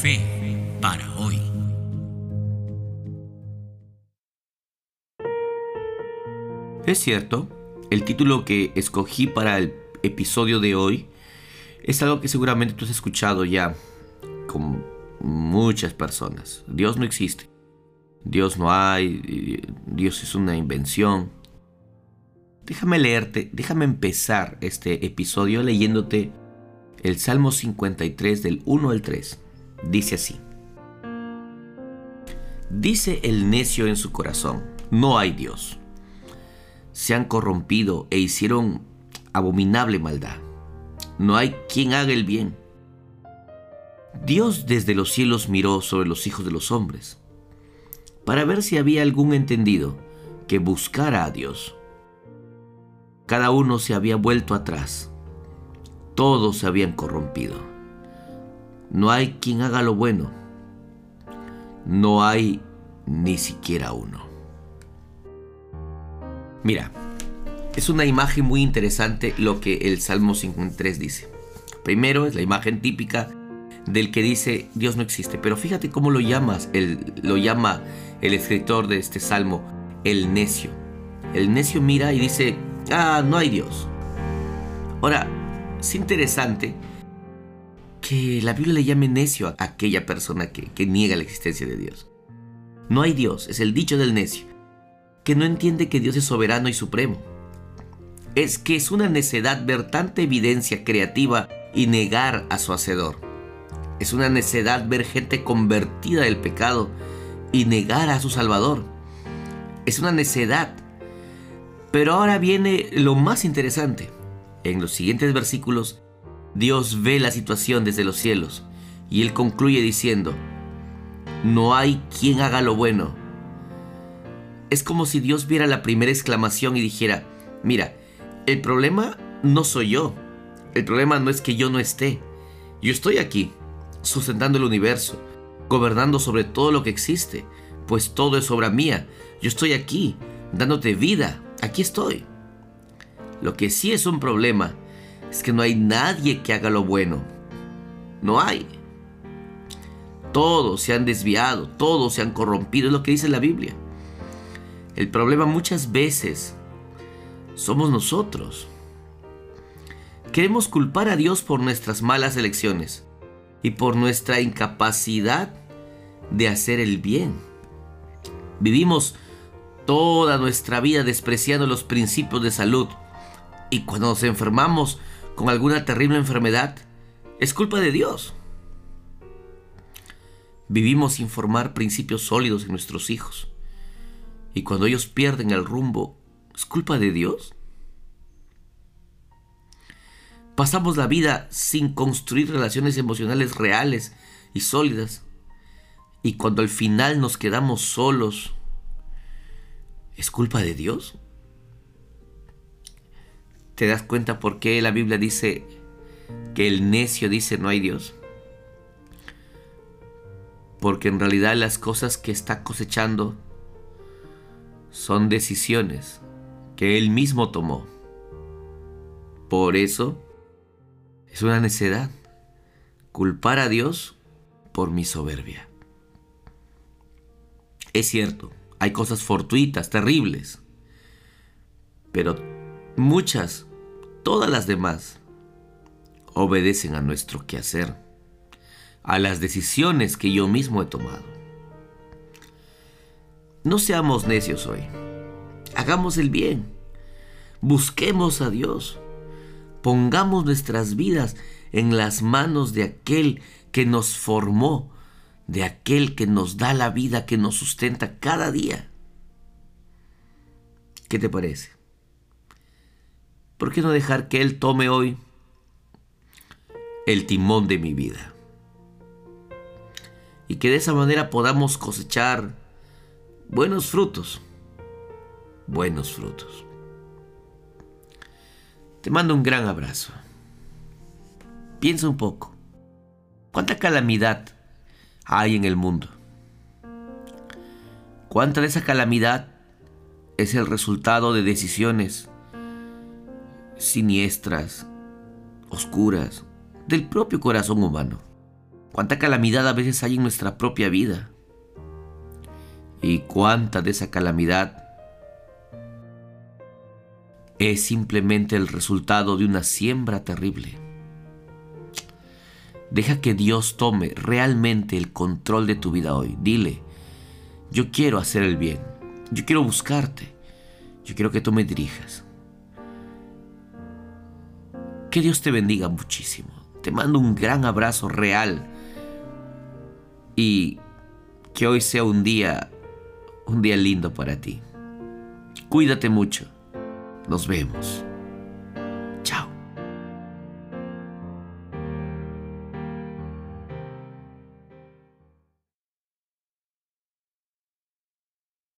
Fe para hoy. Es cierto, el título que escogí para el episodio de hoy es algo que seguramente tú has escuchado ya con muchas personas. Dios no existe. Dios no hay. Dios es una invención. Déjame leerte, déjame empezar este episodio leyéndote el Salmo 53 del 1 al 3. Dice así. Dice el necio en su corazón, no hay Dios. Se han corrompido e hicieron abominable maldad. No hay quien haga el bien. Dios desde los cielos miró sobre los hijos de los hombres, para ver si había algún entendido que buscara a Dios. Cada uno se había vuelto atrás, todos se habían corrompido. No hay quien haga lo bueno, no hay ni siquiera uno. Mira, es una imagen muy interesante lo que el Salmo 53 dice. Primero es la imagen típica del que dice Dios no existe, pero fíjate cómo lo llamas, el, lo llama el escritor de este salmo, el necio. El necio mira y dice, ah, no hay Dios. Ahora, es interesante que la Biblia le llame necio a aquella persona que, que niega la existencia de Dios. No hay Dios, es el dicho del necio, que no entiende que Dios es soberano y supremo. Es que es una necedad ver tanta evidencia creativa y negar a su hacedor. Es una necedad ver gente convertida del pecado y negar a su Salvador. Es una necedad pero ahora viene lo más interesante. En los siguientes versículos, Dios ve la situación desde los cielos y Él concluye diciendo, no hay quien haga lo bueno. Es como si Dios viera la primera exclamación y dijera, mira, el problema no soy yo, el problema no es que yo no esté, yo estoy aquí, sustentando el universo, gobernando sobre todo lo que existe, pues todo es obra mía, yo estoy aquí, dándote vida, aquí estoy. Lo que sí es un problema es que no hay nadie que haga lo bueno. No hay. Todos se han desviado, todos se han corrompido, es lo que dice la Biblia. El problema muchas veces somos nosotros. Queremos culpar a Dios por nuestras malas elecciones y por nuestra incapacidad de hacer el bien. Vivimos toda nuestra vida despreciando los principios de salud. Y cuando nos enfermamos con alguna terrible enfermedad, es culpa de Dios. Vivimos sin formar principios sólidos en nuestros hijos. Y cuando ellos pierden el rumbo, ¿es culpa de Dios? Pasamos la vida sin construir relaciones emocionales reales y sólidas. Y cuando al final nos quedamos solos, ¿Es culpa de Dios? ¿Te das cuenta por qué la Biblia dice que el necio dice no hay Dios? Porque en realidad las cosas que está cosechando son decisiones que él mismo tomó. Por eso es una necedad culpar a Dios por mi soberbia. Es cierto, hay cosas fortuitas, terribles. Pero muchas, todas las demás, obedecen a nuestro quehacer, a las decisiones que yo mismo he tomado. No seamos necios hoy. Hagamos el bien. Busquemos a Dios. Pongamos nuestras vidas en las manos de aquel que nos formó de aquel que nos da la vida, que nos sustenta cada día. ¿Qué te parece? ¿Por qué no dejar que Él tome hoy el timón de mi vida? Y que de esa manera podamos cosechar buenos frutos, buenos frutos. Te mando un gran abrazo. Piensa un poco. ¿Cuánta calamidad hay en el mundo. ¿Cuánta de esa calamidad es el resultado de decisiones siniestras, oscuras, del propio corazón humano? cuánta calamidad a veces hay en nuestra propia vida y cuánta de esa calamidad es simplemente el resultado de una siembra terrible. Deja que Dios tome realmente el control de tu vida hoy. Dile, yo quiero hacer el bien, yo quiero buscarte, yo quiero que tú me dirijas. Que Dios te bendiga muchísimo. Te mando un gran abrazo real y que hoy sea un día un día lindo para ti. Cuídate mucho. Nos vemos.